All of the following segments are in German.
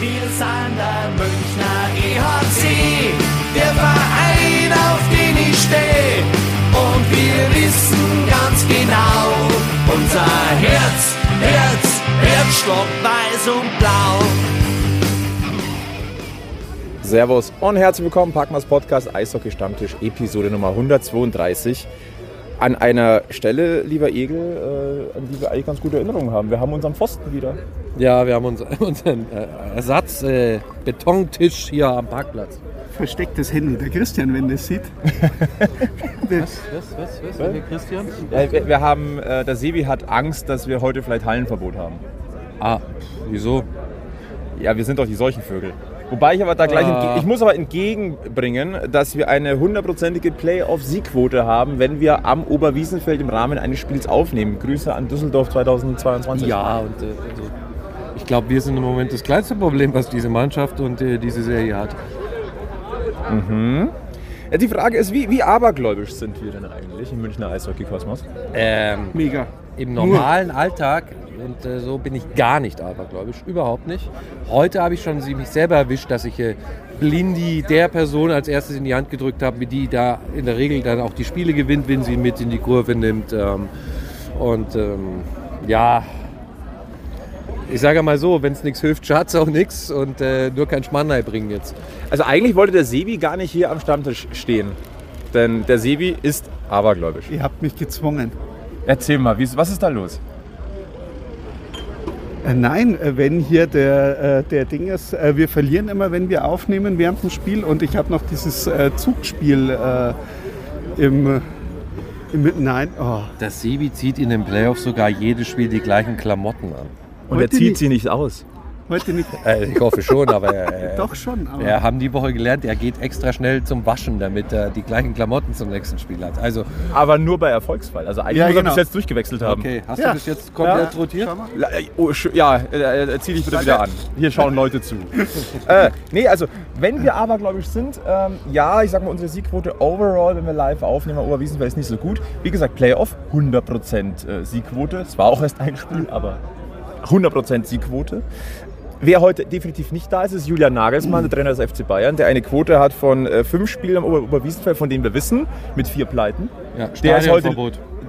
Wir sind der Münchner EHC, der Verein, auf den ich stehe. Und wir wissen ganz genau, unser Herz, Herz, Herzstock weiß und blau. Servus und herzlich willkommen, Packmas Podcast Eishockey Stammtisch, Episode Nummer 132. An einer Stelle, lieber Egel, äh, an die wir eigentlich ganz gute Erinnerungen haben. Wir haben unseren Pfosten wieder. Ja, wir haben uns, unseren äh, Ersatz äh, Betontisch hier am Parkplatz. verstecktes Handy. Der Christian, wenn das sieht. Der- Was, was, was, was, Christian? Äh, wir, wir haben, äh, der Sebi hat Angst, dass wir heute vielleicht Hallenverbot haben. Ah, wieso? Ja, wir sind doch die Seuchenvögel. Wobei ich aber da gleich, Ah. entge- ich muss aber entgegenbringen, dass wir eine hundertprozentige Playoff-Siegquote haben, wenn wir am Oberwiesenfeld im Rahmen eines Spiels aufnehmen. Grüße an Düsseldorf 2022. Ja, und äh, also, ich glaube, wir sind im Moment das kleinste Problem, was diese Mannschaft und äh, diese Serie hat. Ja, die Frage ist, wie, wie abergläubisch sind wir denn eigentlich im Münchner Eishockey-Kosmos? Ähm, Mega. Im normalen Alltag, und äh, so bin ich gar nicht abergläubisch, überhaupt nicht. Heute habe ich schon sie- mich selber erwischt, dass ich äh, Blindi der Person als erstes in die Hand gedrückt habe, die da in der Regel dann auch die Spiele gewinnt, wenn sie mit in die Kurve nimmt. Ähm, und ähm, ja, ich sage mal so, wenn es nichts hilft, schadet auch nichts und äh, nur kein Schmannei bringen jetzt. Also eigentlich wollte der Sebi gar nicht hier am Stammtisch stehen. Denn der Sebi ist abergläubisch. Ihr habt mich gezwungen. Erzähl mal, wie, was ist da los? Äh, nein, äh, wenn hier der, äh, der Ding ist, wir verlieren immer, wenn wir aufnehmen während dem Spiel. Und ich habe noch dieses Zugspiel im, im. Nein, oh. Das Sebi zieht in den Playoffs sogar jedes Spiel die gleichen Klamotten an. Und Heute er zieht nicht. sie nicht aus. Heute nicht. Äh, ich hoffe schon, aber äh, Doch schon, aber. Wir haben die Woche gelernt, er geht extra schnell zum Waschen, damit er die gleichen Klamotten zum nächsten Spiel hat. Also, Aber nur bei Erfolgsfall. Also eigentlich Ja, muss er genau. bis jetzt durchgewechselt haben. okay, hast Ja. du bis jetzt komplett Ja. rotiert? Äh, Oh, ja, äh, äh, zieh dich bitte wieder an. Hier schauen Leute zu. äh, nee, also wenn wir abergläubisch sind, ähm, ja, ich sag mal, unsere Siegquote overall, wenn wir live aufnehmen, Oberwiesenfeld ist nicht so gut. Wie gesagt, Playoff, 100% äh, Siegquote. Es war auch erst ein Spiel, aber 100% Siegquote. Wer heute definitiv nicht da ist, ist Julian Nagelsmann, der Trainer des FC Bayern, der eine Quote hat von äh, fünf Spielen am Ober Oberwiesenfeld, von denen wir wissen, mit vier Pleiten. Ja, Der ist, heute,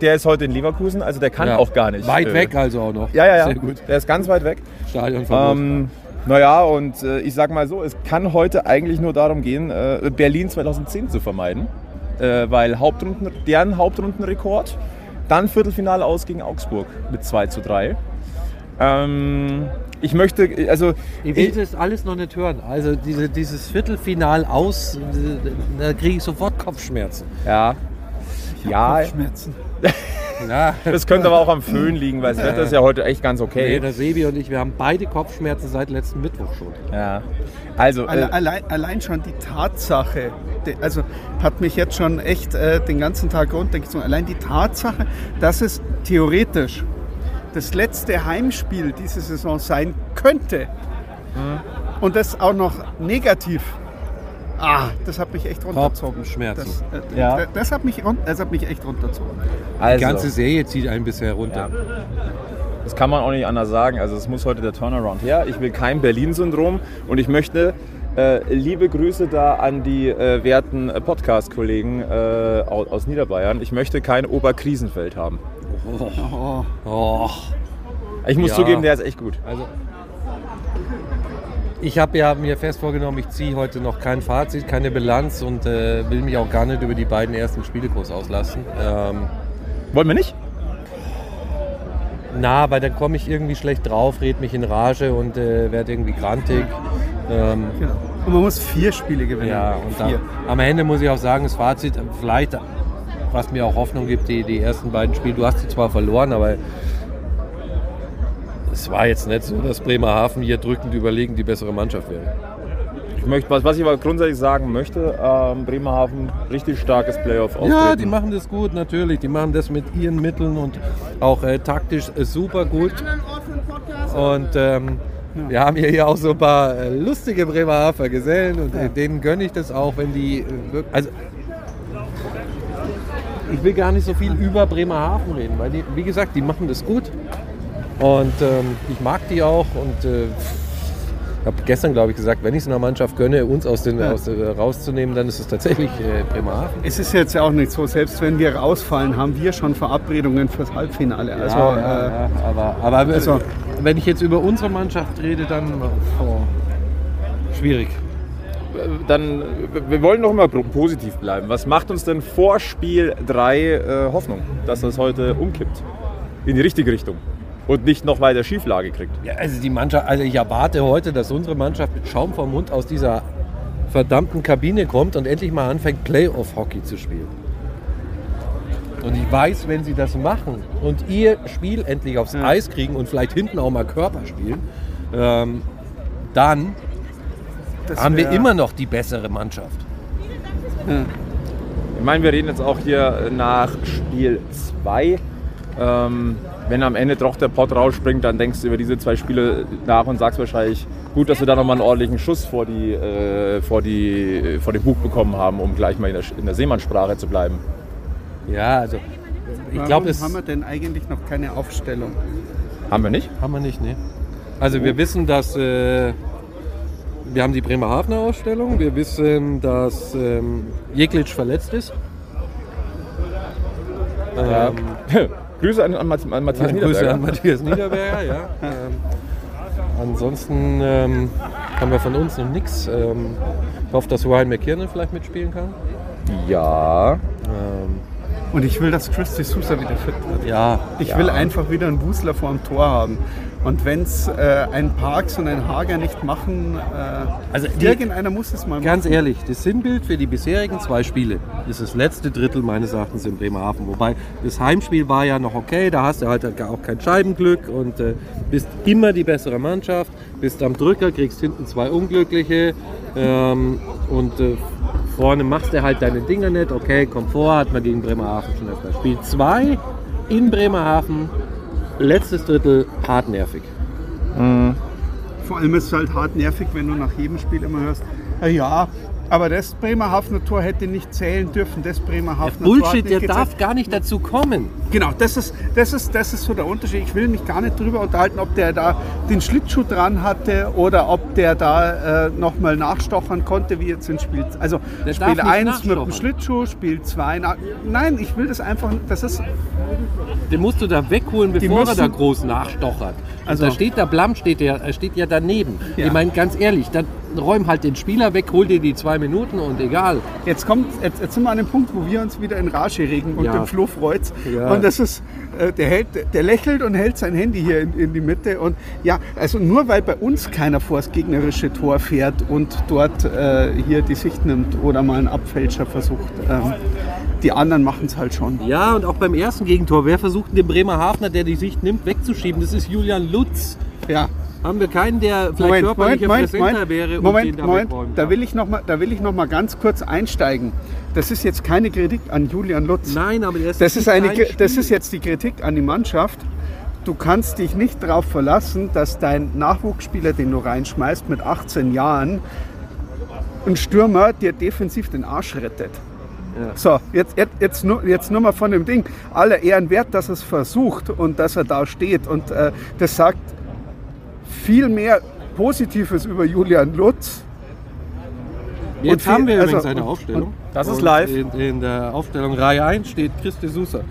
der ist heute in Leverkusen, also der kann Ja. auch gar nicht. Weit äh, weg also auch noch. Ja, ja, ja. Sehr gut. Der ist ganz weit weg. Stadionverbot. Ähm, naja, und äh, ich sag mal so, es kann heute eigentlich nur darum gehen, äh, Berlin 2010 zu vermeiden. Äh, weil Hauptrunden, deren Hauptrundenrekord, dann Viertelfinale aus gegen Augsburg mit 2 zu 3. Ähm, ich möchte, also ich will das alles noch nicht hören. Also diese, dieses Viertelfinal aus, da kriege ich sofort Kopfschmerzen. ja, ja, Schmerzen. Ja. das könnte aber auch am Föhn liegen, weil das Wetter ist ja heute echt ganz Nee, okay. der Sebi und ich, wir haben beide Kopfschmerzen seit letzten Mittwoch schon. Ja. Also, Alle, äh, allein, allein schon die Tatsache, die, also hat mich jetzt schon echt äh, den ganzen Tag runtergezogen. Allein die Tatsache, dass es theoretisch das letzte Heimspiel diese Saison sein könnte und das auch noch negativ. Ah, das hat mich echt runtergezogen. Das, äh, Ja. das, hat mich, das hat mich echt runtergezogen. Die also. ganze Serie zieht einen bisher runter. Das kann man auch nicht anders sagen. Also es muss heute der Turnaround her. Ich will kein Berlin-Syndrom und ich möchte äh, liebe Grüße da an die äh, werten äh, Podcast-Kollegen äh, aus Niederbayern. Ich möchte kein Oberkrisenfeld haben. Oh, Oh. Ich muss Ja. zugeben, der ist echt gut. Also, ich habe ja mir fest vorgenommen, ich ziehe heute noch kein Fazit, keine Bilanz und äh, will mich auch gar nicht über die beiden ersten Spiele groß auslassen. Ähm, Wollen wir nicht? na, weil dann komme ich irgendwie schlecht drauf, red mich in Rage und äh, werde irgendwie grantig. Ähm, genau. Und man muss vier Spiele gewinnen. ja, und vier. am Ende muss ich auch sagen, das Fazit, vielleicht, was mir auch Hoffnung gibt, die, die ersten beiden Spiele, du hast sie zwar verloren, aber es war jetzt nicht so, dass Bremerhaven hier drückend überlegen die bessere Mannschaft wäre. Ich möchte, was, was ich aber grundsätzlich sagen möchte, ähm, Bremerhaven, richtig starkes playoff auftreten Ja, die machen das gut, natürlich. Die machen das mit ihren Mitteln und auch äh, taktisch äh, super gut. Und ähm, wir haben hier ja auch so ein paar äh, lustige Bremerhaver Gesellen und äh, denen gönne ich das auch, wenn die äh, also ich will gar nicht so viel über Bremerhaven reden, weil die, wie gesagt, die machen das gut und ähm, ich mag die auch und äh, habe gestern, glaube ich, gesagt, wenn ich es einer Mannschaft gönne, uns aus den, Ja. aus, äh, rauszunehmen, dann ist es tatsächlich äh, Bremerhaven. Es ist jetzt ja auch nicht so, selbst wenn wir rausfallen, haben wir schon Verabredungen fürs Halbfinale. Also, ja, äh, ja, aber, aber also- wenn ich jetzt über unsere Mannschaft rede, dann oh, schwierig. Dann, wir wollen noch mal positiv bleiben. Was macht uns denn vor Spiel 3 äh, Hoffnung, dass das heute umkippt? In die richtige Richtung. Und nicht noch weiter Schieflage kriegt. Ja, also die Mannschaft, also ich erwarte heute, dass unsere Mannschaft mit Schaum vom Mund aus dieser verdammten Kabine kommt und endlich mal anfängt, Playoff-Hockey zu spielen. Und ich weiß, wenn sie das machen und ihr Spiel endlich aufs Eis kriegen und vielleicht hinten auch mal Körper spielen, ähm, dann das haben wir immer noch die bessere Mannschaft. Ich meine, wir reden jetzt auch hier nach Spiel 2. Ähm, wenn am Ende doch der Pott rausspringt, dann denkst du über diese zwei Spiele nach und sagst wahrscheinlich, gut, dass wir da nochmal einen ordentlichen Schuss vor, die, äh, vor, die, vor den Bug bekommen haben, um gleich mal in der, in der Seemannssprache zu bleiben. Ja, also ich Warum glaube, es haben wir denn eigentlich noch keine Aufstellung? Haben wir nicht? haben wir nicht, ne? Also wir wissen, dass äh, wir haben die Bremerhavener Ausstellung, wir wissen, dass ähm, Jeglitsch verletzt ist. Ähm, Grüße an, an, Matt- an Matthias Grüße Niederberger. an Matthias Niederberger, ja. Ähm, ansonsten ähm, haben wir von uns noch nichts. Ähm, ich hoffe, dass Ryan McKiernan vielleicht mitspielen kann. Ja. Ähm, Und ich will, dass Chris D'Souza wieder fit wird. ja, Ich will einfach wieder einen Wusler vor dem Tor haben. Und wenn es äh, ein Parks und ein Hager nicht machen, äh, Also die- irgendeiner muss es mal Ganz ehrlich, das Sinnbild für die bisherigen zwei Spiele ist das letzte Drittel meines Erachtens in Bremerhaven. Wobei das Heimspiel war ja noch okay, da hast du halt auch kein Scheibenglück und äh, bist immer die bessere Mannschaft, bist am Drücker, kriegst hinten zwei Unglückliche ähm, und äh, vorne machst du halt deine Dinger nicht. Okay, Komfort hat man gegen Bremerhaven schon öfter. Spiel 2 in Bremerhaven, letztes Drittel hartnervig. Vor allem ist es halt hart nervig, wenn du nach jedem Spiel immer hörst, "Ah ja, aber das Bremerhavener Tor hätte nicht zählen dürfen, das Bremerhavener Tor hat Bullshit, der gezählt." darf gar nicht dazu kommen. Genau, das ist, das, ist, das ist so der Unterschied. Ich will mich gar nicht darüber unterhalten, ob der da den Schlittschuh dran hatte oder ob der da äh, nochmal nachstochern konnte, wie jetzt in Spiel. Also Der Spiel darf nicht 1 mit dem. Schlittschuh, Spiel 2. Na, nein, ich will das einfach. Das ist. Den musst du da wegholen, bevor er müssen- da groß nachstochert. Also- da steht der Blam, steht, der, er steht ja daneben. Ja. Ich meine, ganz ehrlich, dann räum halt den Spieler weg, hol dir die zwei Minuten und egal. Jetzt kommt, jetzt, jetzt sind wir an dem Punkt, wo wir uns wieder in Rage regen und Ja. dem Flo freut's. Ja. Und das ist, äh, der, hält, der lächelt und hält sein Handy hier in, in die Mitte. Und ja, also nur weil bei uns keiner vor das gegnerische Tor fährt und dort äh, hier die Sicht nimmt oder mal einen Abfälscher versucht, ähm, die anderen machen es halt schon. Ja, und auch beim ersten Gegentor, wer versucht den Bremerhavener, der die Sicht nimmt, wegzuschieben? Das ist Julian Lutz. Ja. Haben wir keinen, der vielleicht Moment, Moment, körperlicher Moment, Moment, wäre Moment, Moment. wegräumen Da will ich noch mal, da will ich noch mal ganz kurz einsteigen. Das ist jetzt keine Kritik an Julian Lutz. Nein, aber ist Das ist, nicht eine, das ist jetzt die Kritik an die Mannschaft. Du kannst dich nicht darauf verlassen, dass dein Nachwuchsspieler, den du reinschmeißt mit 18 Jahren, ein Stürmer dir defensiv den Arsch rettet. Ja. So, jetzt, jetzt, jetzt, nur, jetzt nur mal von dem Ding. Aller Ehren wert, dass er es versucht und dass er da steht. Und äh, das sagt viel mehr Positives über Julian Lutz. Jetzt und haben wir viel- übrigens also- eine und- Aufstellung. Das ist Und live. In, in der Aufstellung Reihe 1 steht Christi Sousa.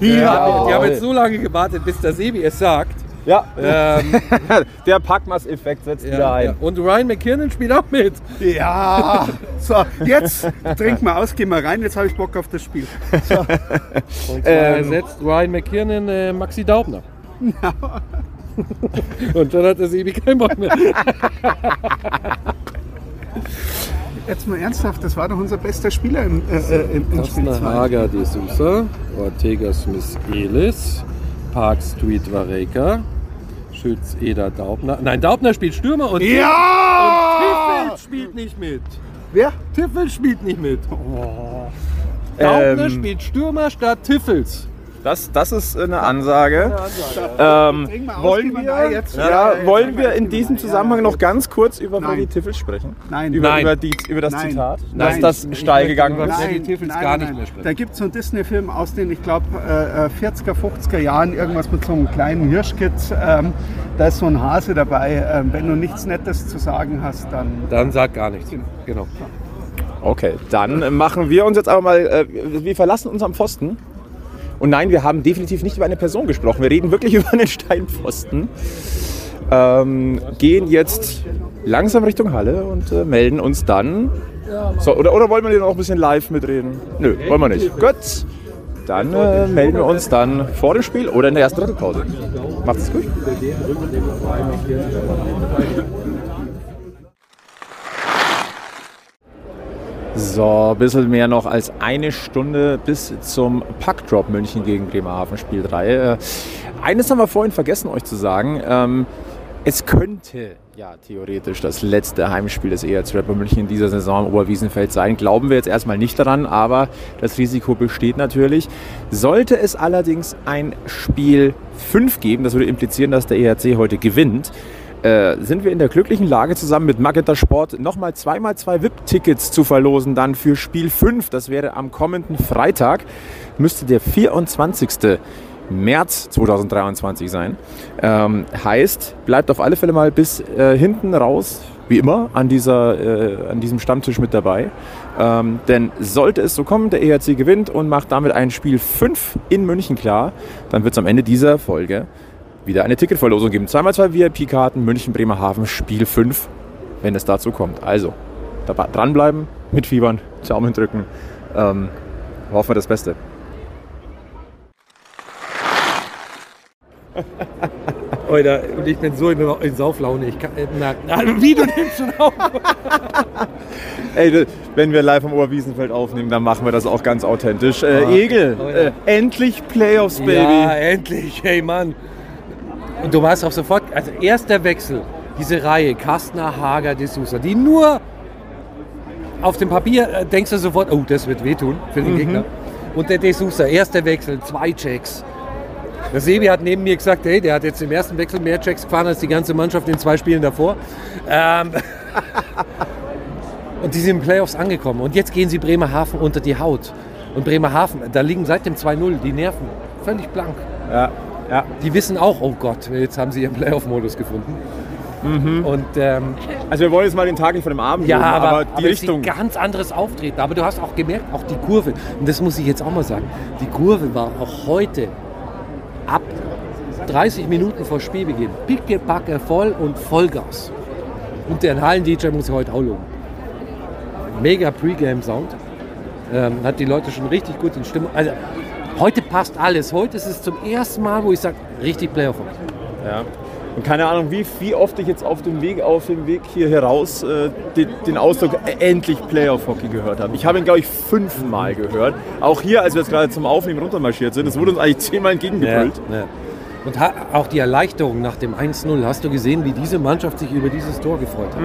Ja. Die haben jetzt so lange gewartet, bis der Sebi es sagt. Ja, Ähm, der Packmas-Effekt setzt wieder ja, ein. ja. Und Ryan McKiernan spielt auch mit. Ja, so, jetzt trink mal aus, geh mal rein, jetzt habe ich Bock auf das Spiel. Und zwar ersetzt Ryan McKiernan äh, Maxi Daubner. Und dann hat der Sebi keinen Bock mehr. Jetzt mal ernsthaft, das war doch unser bester Spieler im, äh, äh, im, im Spiel Kostner 2. Hager de Sousa, Ortega Smith Elis, Park Street Vareka, Schütz Eder Daubner. Nein, Daubner spielt Stürmer und, Ja! und Tiffel spielt nicht mit. Wer? Tiffel spielt nicht mit. Daubner Ähm. spielt Stürmer statt Tiffels. Das, das ist eine Ansage. Ähm, wollen wir, jetzt- ja, wollen in diesem Zusammenhang noch ganz kurz über. Freddy Tiffel sprechen? Nein. Über, Nein. über, die, über das Nein. Zitat? Nein. Dass das steil gegangen ist? Freddy Tiffels gar nicht mehr sprechen. Da gibt es so einen Disney-Film aus den, ich glaube, äh, äh, 40er, 50er Jahren, irgendwas mit so einem kleinen Hirschkitz. Ähm, da ist so ein Hase dabei. Ähm, wenn du nichts Nettes zu sagen hast, dann. Dann sag gar nichts. Genau. Okay, dann machen wir uns jetzt aber mal, äh, wir verlassen unseren Pfosten. Und nein, wir haben definitiv nicht über eine Person gesprochen. Wir reden wirklich über einen Steinpfosten. Ähm, gehen jetzt langsam Richtung Halle und äh, melden uns dann. So, oder, oder wollen wir hier noch ein bisschen live mitreden? Nö, wollen wir nicht. Gut. Dann äh, melden wir uns dann vor dem Spiel oder in der ersten Drittelpause. Macht's gut. So, ein bisschen mehr noch als eine Stunde bis zum Puckdrop München gegen Bremerhaven Spiel 3. Äh, eines haben wir vorhin vergessen, euch zu sagen. Ähm, es könnte ja theoretisch das letzte Heimspiel des ERZ Rapper München in dieser Saison im Oberwiesenfeld sein. Glauben wir jetzt erstmal nicht daran, aber das Risiko besteht natürlich. Sollte es allerdings ein Spiel 5 geben, das würde implizieren, dass der ERC heute gewinnt, äh, sind wir in der glücklichen Lage, zusammen mit Magenta Sport nochmal zweimal zwei VIP-Tickets zu verlosen, dann für Spiel 5. Das wäre am kommenden Freitag, müsste der 24. März 2023 sein. Ähm, heißt, bleibt auf alle Fälle mal bis äh, hinten raus, wie immer, an, dieser, äh, an diesem Stammtisch mit dabei. Ähm, denn sollte es so kommen, der ERC gewinnt und macht damit ein Spiel 5 in München klar, dann wird es am Ende dieser Folge wieder eine Ticketverlosung geben. Zweimal zwei VIP-Karten, München, Bremerhaven, Spiel 5, wenn es dazu kommt. Also, dranbleiben, mitfiebern, Daumen drücken. Ähm, hoffen wir das Beste. Alter, und ich bin so in, Sauflaune. Ich kann, äh, na, na, wie du nimmst schon auf. Ey, wenn wir live am Oberwiesenfeld aufnehmen, dann machen wir das auch ganz authentisch. Äh, Ah. Egel, Oh ja. äh, endlich Playoffs, Baby. Ja, endlich, hey Mann. Und du warst auch sofort, also erster Wechsel, diese Reihe, Kastner, Hager, D'Souza, die nur auf dem Papier äh, denkst du sofort, oh, das wird wehtun für Mhm. den Gegner. Und der D'Souza, erster Wechsel, zwei Checks. Der Sebi hat neben mir gesagt, hey, der hat jetzt im ersten Wechsel mehr Checks gefahren als die ganze Mannschaft in zwei Spielen davor. Ähm, und die sind in den Playoffs angekommen. Und jetzt gehen sie Bremerhaven unter die Haut. Und Bremerhaven, da liegen seit dem 2-0 die Nerven völlig blank. Ja, ja. Die wissen auch, oh Gott, jetzt haben sie ihren Playoff-Modus gefunden. Und ähm, Also wir wollen jetzt mal den Tag nicht von dem Abend ja, loben, aber, aber die aber Richtung. ein ganz anderes Auftreten. Aber du hast auch gemerkt, auch die Kurve, und das muss ich jetzt auch mal sagen, die Kurve war auch heute ab 30 Minuten vor Spielbeginn pickepacke voll und Vollgas. Und den Hallen-DJ muss ich heute auch loben. Mega Pre-Game-Sound. Ähm, hat die Leute schon richtig gut in Stimmung. Also heute passt alles. Heute ist es zum ersten Mal, wo ich sage, richtig Playoff. Ja. Und keine Ahnung, wie, wie oft ich jetzt auf dem Weg, auf dem Weg hier heraus äh, den, den Ausdruck äh, endlich Playoff-Hockey gehört habe. Ich habe ihn, glaube ich, fünfmal gehört. Auch hier, als wir jetzt gerade zum Aufnehmen runtermarschiert sind, es wurde uns eigentlich zehnmal entgegengebrüllt. Ja. Und ha- auch die Erleichterung nach dem 1-0. Hast du gesehen, wie diese Mannschaft sich über dieses Tor gefreut hat?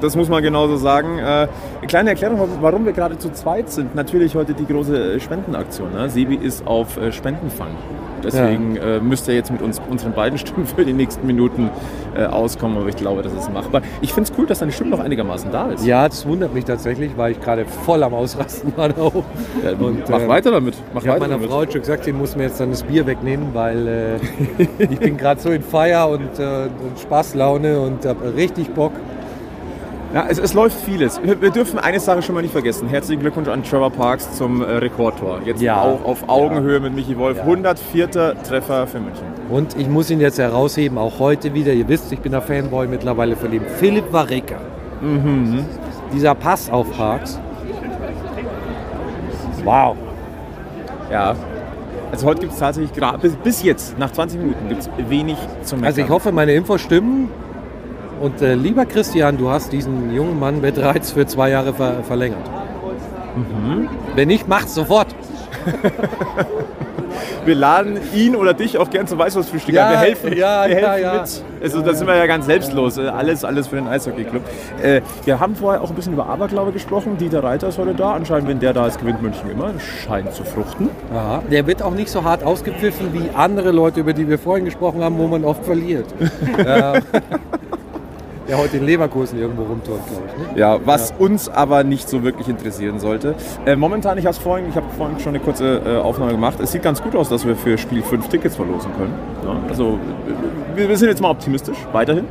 Das muss man genauso sagen. Äh, eine kleine Erklärung, warum wir gerade zu zweit sind. Natürlich heute die große äh, Spendenaktion. Ne? Sebi ist auf äh, Spendenfang. Deswegen äh, müsst ihr jetzt mit uns, unseren beiden Stimmen für die nächsten Minuten äh, auskommen. Aber ich glaube, das ist machbar. Ich finde es cool, dass deine Stimme noch einigermaßen da ist. Ja, das wundert mich tatsächlich, weil ich gerade voll am Ausrasten war. Da oben. Ja, Und, mach ähm, weiter damit. Mach Ich habe meiner damit. Frau schon gesagt, sie muss mir jetzt dann das Bier wegnehmen, weil äh, ich bin gerade so in Feier und, äh, und Spaßlaune und habe richtig Bock. Ja, es, es läuft vieles. Wir, wir dürfen eine Sache schon mal nicht vergessen. Herzlichen Glückwunsch an Trevor Parks zum äh, Rekordtor. Jetzt Ja. auch auf Augenhöhe mit Michi Wolf. Ja. 104. Treffer für München. Und ich muss ihn jetzt herausheben, auch heute wieder. Ihr wisst, ich bin der Fanboy mittlerweile von ihm. Philipp Wareka. Dieser Pass auf Parks. Wow. Ja. Also heute gibt es tatsächlich gerade, bis, bis jetzt, nach 20 Minuten, gibt es wenig zum Meckern. Also ich hoffe, meine Infos stimmen. Und äh, lieber Christian, du hast diesen jungen Mann bereits für zwei Jahre ver verlängert. Wenn nicht, mach's sofort. wir laden ihn oder dich auch gern zum Weißwurstfrühstück Ja, ein. Wir helfen, ja, wir ja, helfen ja. mit. Also da sind wir ja ganz selbstlos. Äh, Alles, alles für den Eishockey-Club. Äh, wir haben vorher auch ein bisschen über Aberglaube gesprochen. Dieter Reiter ist heute da. Anscheinend, wenn der da ist, gewinnt München immer. Scheint zu fruchten. Ja, der wird auch nicht so hart ausgepfiffen wie andere Leute, über die wir vorhin gesprochen haben, wo man oft verliert. ja. Der heute in Leverkusen irgendwo rumturnt, glaube ich. Ne? Ja, was uns aber nicht so wirklich interessieren sollte. Äh, momentan, ich habe vorhin, ich habe vorhin schon eine kurze äh, Aufnahme gemacht. Es sieht ganz gut aus, dass wir für Spiel 5 Tickets verlosen können. Ja, also äh, wir, wir sind jetzt mal optimistisch, weiterhin.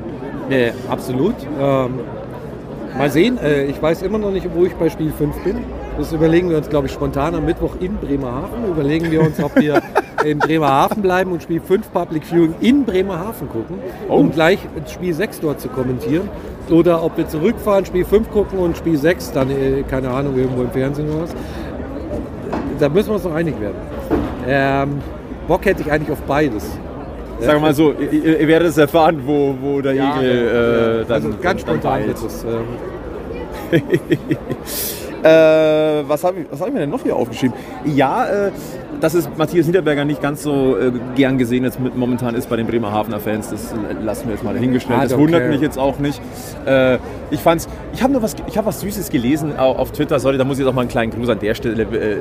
Ja, absolut. Ähm, mal sehen, äh, ich weiß immer noch nicht, wo ich bei Spiel 5 bin. Das überlegen wir uns, glaube ich, spontan am Mittwoch in Bremerhaven. Überlegen wir uns, ob wir in Bremerhaven bleiben und Spiel 5 Public Viewing in Bremerhaven gucken, um gleich Spiel 6 dort zu kommentieren. Oder ob wir zurückfahren, Spiel 5 gucken und Spiel 6 dann, äh, keine Ahnung, irgendwo im Fernsehen oder was. Da müssen wir uns noch einig werden. Ähm, Bock hätte ich eigentlich auf beides. Sagen wir mal so, ihr, ihr werdet es erfahren, wo, wo der Igel äh, dann also ganz dann spontan es. Ähm, Äh, was habe ich, was hab ich mir denn noch hier aufgeschrieben? Ja, äh, dass es Matthias Niederberger nicht ganz so äh, gern gesehen jetzt mit, momentan ist bei den Bremerhavener Fans, das lassen wir jetzt mal dahingestellt. I Das wundert mich jetzt auch nicht. Äh, ich fand's, ich habe nur was, ich habe was Süßes gelesen au- auf Twitter. Sorry, da muss ich jetzt auch mal einen kleinen Gruß an der Stelle äh,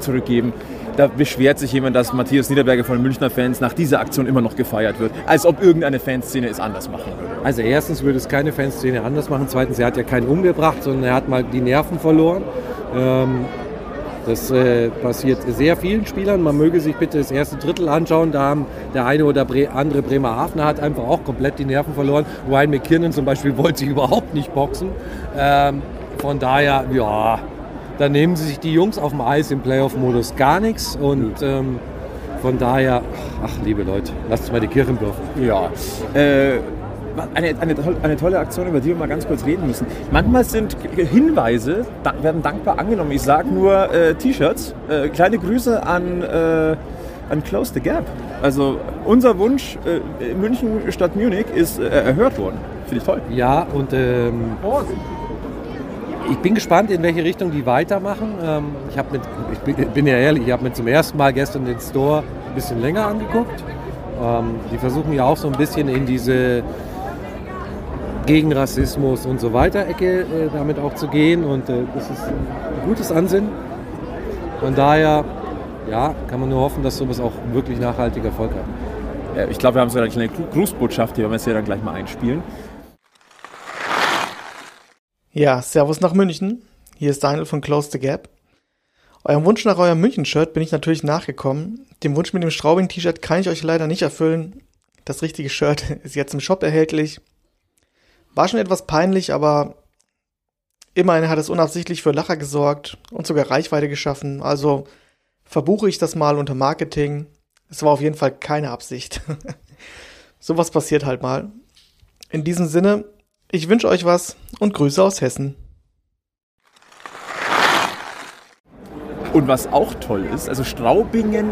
zurückgeben. Da beschwert sich jemand, dass Matthias Niederberger von den Münchner Fans nach dieser Aktion immer noch gefeiert wird, als ob irgendeine Fanszene es anders machen würde. Also erstens würde es keine Fanszene anders machen. Zweitens, er hat ja keinen umgebracht, sondern er hat mal die Nerven verloren. Ähm, das äh, passiert sehr vielen Spielern. Man möge sich bitte das erste Drittel anschauen. Da haben der eine oder andere Bremerhavener hat einfach auch komplett die Nerven verloren. Ryan McKinnon zum Beispiel wollte überhaupt nicht boxen. Ähm, von daher, ja, da nehmen sie sich die Jungs auf dem Eis im Playoff-Modus gar nichts. Und ähm, von daher, ach liebe Leute, lasst uns mal die Kirchen dürfen. Ja. Äh, eine, eine, eine tolle Aktion, über die wir mal ganz kurz reden müssen. Manchmal sind Hinweise, da, werden dankbar angenommen. Ich sage nur äh, T-Shirts. Äh, kleine Grüße an, äh, an Close the Gap. Also unser Wunsch, äh, München statt Munich, ist äh, erhört worden. Finde ich toll. Ja, und ähm, ich bin gespannt, in welche Richtung die weitermachen. Ähm, ich, mit, ich bin, ja ehrlich, ich habe mir zum ersten Mal gestern den Store ein bisschen länger angeguckt. Ähm, die versuchen ja auch so ein bisschen in diese gegen Rassismus und so weiter Ecke äh, damit auch zu gehen. Und äh, das ist ein gutes Ansinnen. Von daher, ja, kann man nur hoffen, dass sowas auch wirklich nachhaltig Erfolg hat. Ich glaube, wir haben so eine kleine Gru- Grußbotschaft, die werden wir jetzt hier dann gleich mal einspielen. Ja, Servus nach München. Hier ist Daniel von Close the Gap. Eurem Wunsch nach eurem München-Shirt bin ich natürlich nachgekommen. Den Wunsch mit dem Straubing-T-Shirt kann ich euch leider nicht erfüllen. Das richtige Shirt ist jetzt im Shop erhältlich. War schon etwas peinlich, aber immerhin hat es unabsichtlich für Lacher gesorgt und sogar Reichweite geschaffen. Also verbuche ich das mal unter Marketing. Es war auf jeden Fall keine Absicht. Sowas passiert halt mal. In diesem Sinne, ich wünsche euch was und Grüße aus Hessen. Und was auch toll ist, also Straubingen,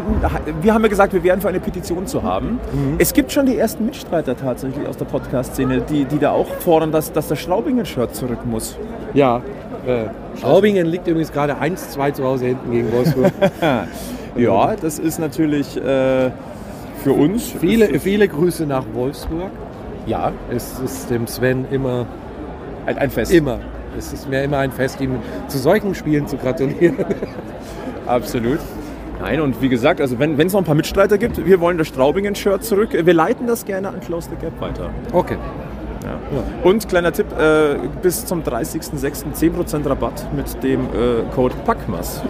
wir haben ja gesagt, wir wären für eine Petition zu haben. Es gibt schon die ersten Mitstreiter tatsächlich aus der Podcast-Szene, die, die da auch fordern, dass, dass das Straubingen-Shirt zurück muss. Ja, äh, Straubingen liegt übrigens gerade 1-2 zu Hause hinten gegen Wolfsburg. Ja, das ist natürlich äh, für uns. Viele, viele Grüße nach Wolfsburg. Ja, Es ist dem Sven immer, ein, ein Fest. immer, es ist mir immer ein Fest, ihm zu solchen Spielen zu gratulieren. Absolut. Nein, und wie gesagt, also wenn es noch ein paar Mitstreiter gibt, wir wollen das Straubingen-Shirt zurück. Wir leiten das gerne an Close the Gap weiter. Okay. Und kleiner Tipp, äh, bis zum 30.06. 10% Rabatt mit dem äh, Code PACMAS.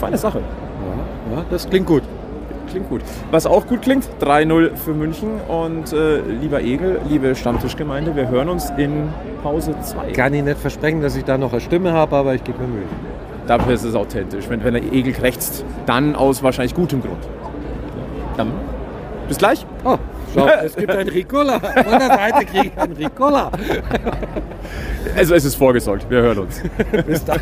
Feine Sache. Ja, ja, das klingt gut. Klingt gut. Was auch gut klingt, 3-0 für München. Und äh, lieber Egel, liebe Stammtischgemeinde, wir hören uns in Pause 2. Kann ich nicht versprechen, dass ich da noch eine Stimme habe, aber ich gebe mir Mühe. Dafür ist es authentisch. Wenn, wenn der Egel krächzt, dann aus wahrscheinlich gutem Grund. Dann bis gleich. Oh, schau, es gibt ein Ricola. Von der Seite kriege ich ein Ricola. Also es ist vorgesorgt. Wir hören uns. Bis dann.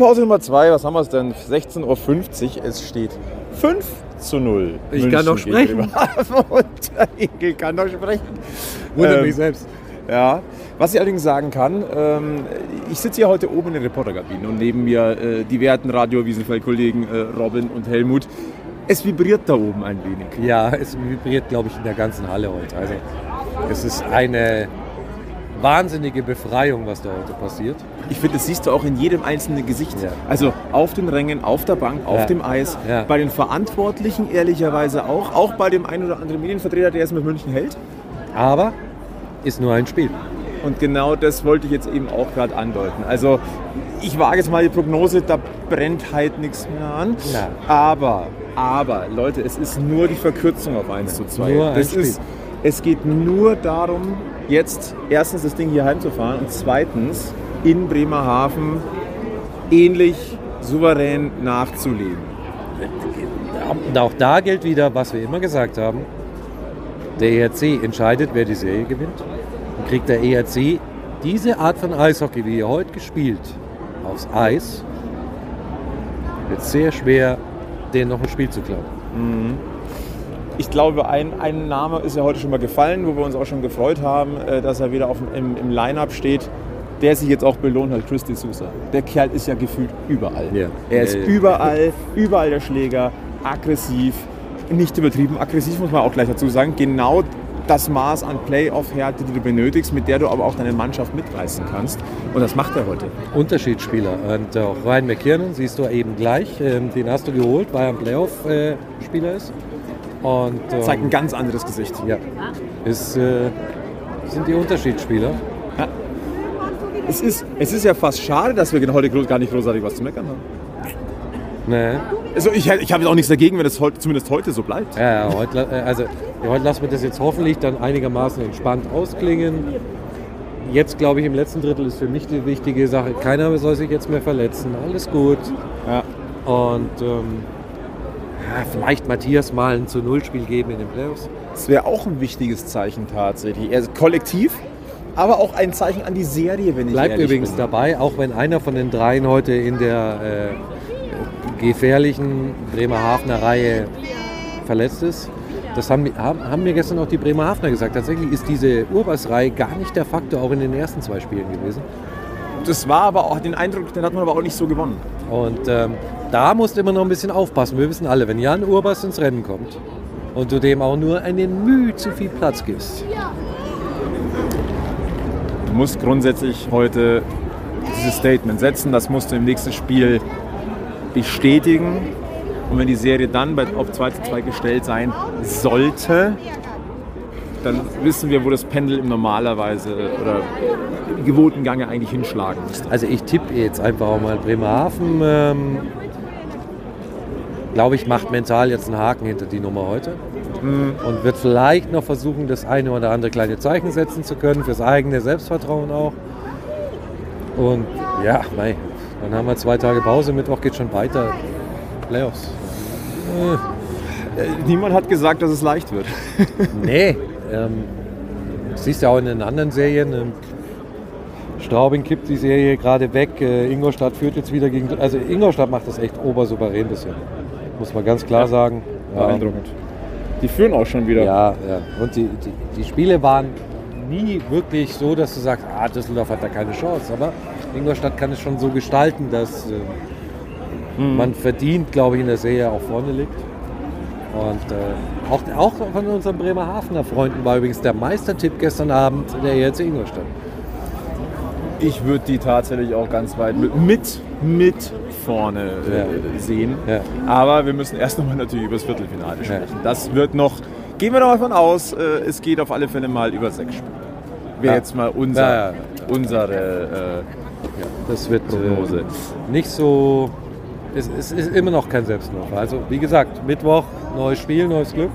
Viertelpause Nummer 2, was haben wir es denn? 16.50 Uhr, es steht 5 zu 0. Ich kann noch sprechen. Egel kann noch sprechen. Wundert Ähm, mich selbst. Ja, was ich allerdings sagen kann, ähm, ich sitze hier heute oben in der Reporterkabine und neben mir äh, die werten Radio Wiesenfeld-Kollegen äh, Robin und Helmut. Es vibriert da oben ein wenig. Ja, es vibriert, glaube ich, in der ganzen Halle heute. Also es ist eine wahnsinnige Befreiung, was da heute passiert. Ich finde, das siehst du auch in jedem einzelnen Gesicht. Ja. Also auf den Rängen, auf der Bank, auf Ja. dem Eis, Ja. bei den Verantwortlichen ehrlicherweise auch, auch bei dem einen oder anderen Medienvertreter, der es mit München hält. Aber ist nur ein Spiel. Und genau das wollte ich jetzt eben auch gerade andeuten. Also ich wage jetzt mal die Prognose, da brennt halt nichts mehr an. Ja. Aber, aber, Leute, es ist nur die Verkürzung auf 1 zu 2. Nur ein das Spiel. ist, es geht nur darum, jetzt erstens das Ding hier heimzufahren und zweitens in Bremerhaven ähnlich souverän nachzulegen. Und auch da gilt wieder, was wir immer gesagt haben. Der ERC entscheidet, wer die Serie gewinnt. Und kriegt der ERC diese Art von Eishockey, wie er heute gespielt, aufs Eis, wird sehr schwer, denen noch ein Spiel zu klauen. Ich glaube, ein, ein Name ist ja heute schon mal gefallen, wo wir uns auch schon gefreut haben, äh, dass er wieder auf, im, im Line-Up steht. Der sich jetzt auch belohnt hat, Chris D'Souza. Der Kerl ist ja gefühlt überall. Ja. Er ist Ja, ja. überall, überall der Schläger, aggressiv, nicht übertrieben aggressiv, muss man auch gleich dazu sagen. Genau das Maß an Playoff-Härte, die du benötigst, mit der du aber auch deine Mannschaft mitreißen kannst. Und das macht er heute. Unterschiedsspieler. Und auch Ryan McKiernan siehst du eben gleich. Ähm, Den hast du geholt, weil er ein Playoff-Spieler ist. Und ähm, Zeigt ein ganz anderes Gesicht. ja, ist, äh, sind die Unterschiedsspieler. Es ist, es ist ja fast schade, dass wir heute gar nicht großartig was zu meckern haben. Nee. Also ich, ich habe jetzt auch nichts dagegen, wenn das heute, zumindest heute so bleibt. Ja, ja, heute, äh, also, ja, heute lassen wir das jetzt hoffentlich dann einigermaßen entspannt ausklingen. Jetzt glaube ich, im letzten Drittel ist für mich die wichtige Sache, keiner soll sich jetzt mehr verletzen, alles gut. Ja. Und ähm, ja, vielleicht Matthias mal ein zu Null Spiel geben in den Playoffs. Das wäre auch ein wichtiges Zeichen tatsächlich. Also kollektiv, aber auch ein Zeichen an die Serie, wenn ich Bleibt ehrlich übrigens bin. dabei, auch wenn einer von den dreien heute in der äh, gefährlichen Bremerhavener Reihe verletzt ist. Das haben, haben, haben mir gestern auch die Bremerhavener gesagt. Tatsächlich ist diese Urbas-Reihe gar nicht der Faktor, auch in den ersten zwei Spielen gewesen. Das war aber auch den Eindruck, den hat man aber auch nicht so gewonnen. Und ähm, da musst du immer noch ein bisschen aufpassen. Wir wissen alle, wenn Jan Urbas ins Rennen kommt und du dem auch nur einen Mühe zu viel Platz gibst, Du musst grundsätzlich heute dieses Statement setzen, das musst du im nächsten Spiel bestätigen. Und wenn die Serie dann auf 2 zu 2 gestellt sein sollte, dann wissen wir, wo das Pendel im normalerweise oder im gewohnten Gange eigentlich hinschlagen müsste. Also ich tippe jetzt einfach auch mal Bremerhaven. Ähm, Glaube ich, macht mental jetzt einen Haken hinter die Nummer heute. Und wird vielleicht noch versuchen, das eine oder andere kleine Zeichen setzen zu können, fürs eigene Selbstvertrauen auch. Und ja, mei, dann haben wir zwei Tage Pause, Mittwoch geht schon weiter. Playoffs. Äh, Niemand hat gesagt, dass es leicht wird. Nee, ähm, siehst du auch in den anderen Serien. Ähm, Straubing kippt die Serie gerade weg. Äh, Ingolstadt führt jetzt wieder gegen. Also Ingolstadt macht das echt obersouverän bisher. Muss man ganz klar sagen. Beeindruckend. Die führen auch schon wieder. Ja, ja. Und die, die, die Spiele waren nie wirklich so, dass du sagst, ah, Düsseldorf hat da keine Chance. Aber Ingolstadt kann es schon so gestalten, dass äh, man verdient, glaube ich, in der Serie auch vorne liegt. Und äh, auch, auch von unseren Bremerhavener Freunden war übrigens der Meistertipp gestern Abend der ERC Ingolstadt. Ich würde die tatsächlich auch ganz weit mit, mit, mit vorne äh, Ja. sehen. Ja. Aber wir müssen erst nochmal natürlich über das Viertelfinale sprechen. Das wird noch, gehen wir doch mal von aus, äh, es geht auf alle Fälle mal über sechs Spiele. Wäre Ja. jetzt mal unser, Ja, ja, unsere Das wird äh, Prognose. äh, nicht so. Es, es ist immer noch kein Selbstläufer. Also, wie gesagt, Mittwoch, neues Spiel, neues Glück.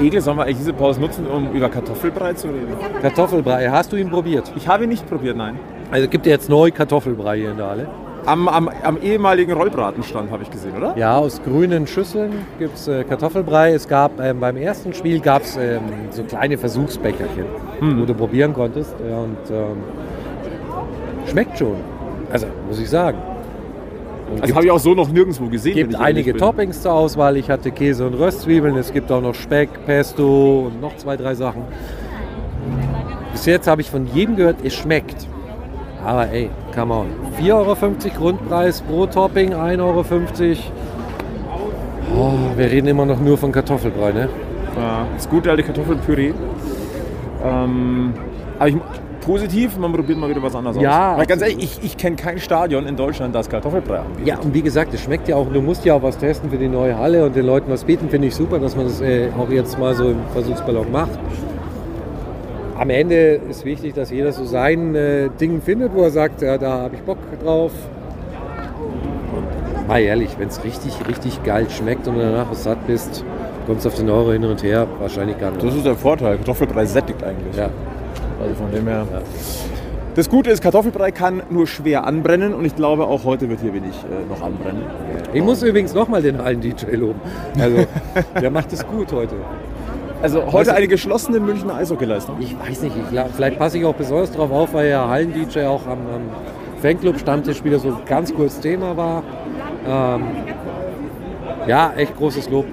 Egel, sollen wir eigentlich diese Pause nutzen, um über Kartoffelbrei zu reden? Kartoffelbrei, hast du ihn probiert? Ich habe ihn nicht probiert, nein. Also gibt es jetzt neu Kartoffelbrei hier in der Halle. Am, am, am ehemaligen Rollbratenstand habe ich gesehen, oder? Ja, aus grünen Schüsseln gibt es äh, Kartoffelbrei. Es gab ähm, beim ersten Spiel gab's, ähm, so kleine Versuchsbecherchen, wo du probieren konntest. Ja, und ähm, schmeckt schon. Also muss ich sagen. Und Also habe ich auch so noch nirgendwo gesehen. gibt wenn ich einige. Toppings zur Auswahl. Ich hatte Käse und Röstzwiebeln. Es gibt auch noch Speck, Pesto und noch zwei, drei Sachen. Bis jetzt habe ich von jedem gehört, es schmeckt. Aber ey, come on. 4,50 Euro Grundpreis pro Topping, 1,50 Euro. Oh, wir reden immer noch nur von Kartoffelbrei, ne? Ja, das gute alte Kartoffelpüree. Ähm, aber ich, positiv, man probiert mal wieder was anderes Ja, aus. Weil ganz ehrlich, ich, ich kenne kein Stadion in Deutschland, das Kartoffelbrei anbietet. Ja, und wie gesagt, es schmeckt ja auch. Du musst ja auch was testen für die neue Halle und den Leuten was bieten. Finde ich super, dass man das äh, auch jetzt mal so im Versuchsballon macht. Am Ende ist wichtig, dass jeder so sein äh, Ding findet, wo er sagt, ja, da habe ich Bock drauf. Und mal ehrlich, wenn es richtig, richtig geil schmeckt und du danach was satt bist, kommst du auf den Euro hin und her, wahrscheinlich gar nicht. Das ist der Vorteil. Kartoffelbrei sättigt eigentlich. ja. Also von dem her. Das Gute ist, Kartoffelbrei kann nur schwer anbrennen und ich glaube, auch heute wird hier wenig äh, noch anbrennen. Ich muss übrigens nochmal den alten DJ loben. Also, der macht es gut heute. Also heute eine geschlossene Münchner Eishockeyleistung. Ich weiß nicht, ich, vielleicht passe ich auch besonders drauf auf, weil ja Hallen-DJ auch am, am Fanclub-Stammtisch wieder so ganz kurz Thema war. Ähm, ja, echt großes Lob.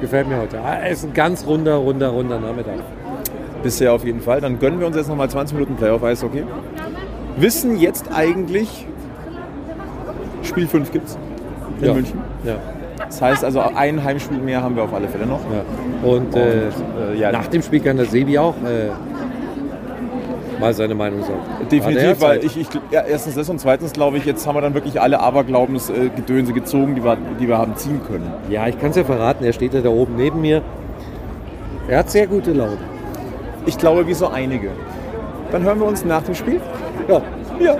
Gefällt mir heute. Ah, Es ist ein ganz runder, runder, runder Nachmittag. Bisher auf jeden Fall. Dann gönnen wir uns jetzt nochmal 20 Minuten Playoff-Eishockey. Wissen jetzt eigentlich, Spiel 5 gibt's in Ja. München. Ja, Das heißt also, ein Heimspiel mehr haben wir auf alle Fälle noch. ja. Und, äh, Und, äh, ja, nach dem Spiel kann der Sebi auch äh, mal seine Meinung sagen. Definitiv, weil ich, ich ja, erstens das und zweitens glaube ich, jetzt haben wir dann wirklich alle Aberglaubensgedönse gezogen, die wir, die wir haben ziehen können. Ja, ich kann es ja verraten, er steht ja da oben neben mir. Er hat sehr gute Laune. Ich glaube, wie so einige. Dann hören wir uns nach dem Spiel. Ja, Ja.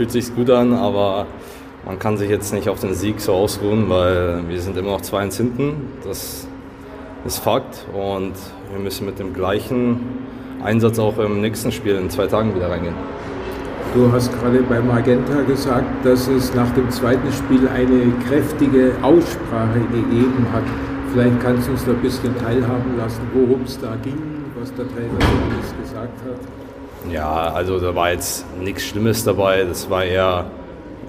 Fühlt sich gut an, aber man kann sich jetzt nicht auf den Sieg so ausruhen, weil wir sind immer noch 2-1 hinten. Das ist Fakt und wir müssen mit dem gleichen Einsatz auch im nächsten Spiel in zwei Tagen wieder reingehen. Du hast gerade bei Magenta gesagt, dass es nach dem zweiten Spiel eine kräftige Aussprache gegeben hat. Vielleicht kannst du uns da ein bisschen teilhaben lassen, worum es da ging, was der Trainer gesagt hat. Ja, also da war jetzt nichts Schlimmes dabei. Das war eher,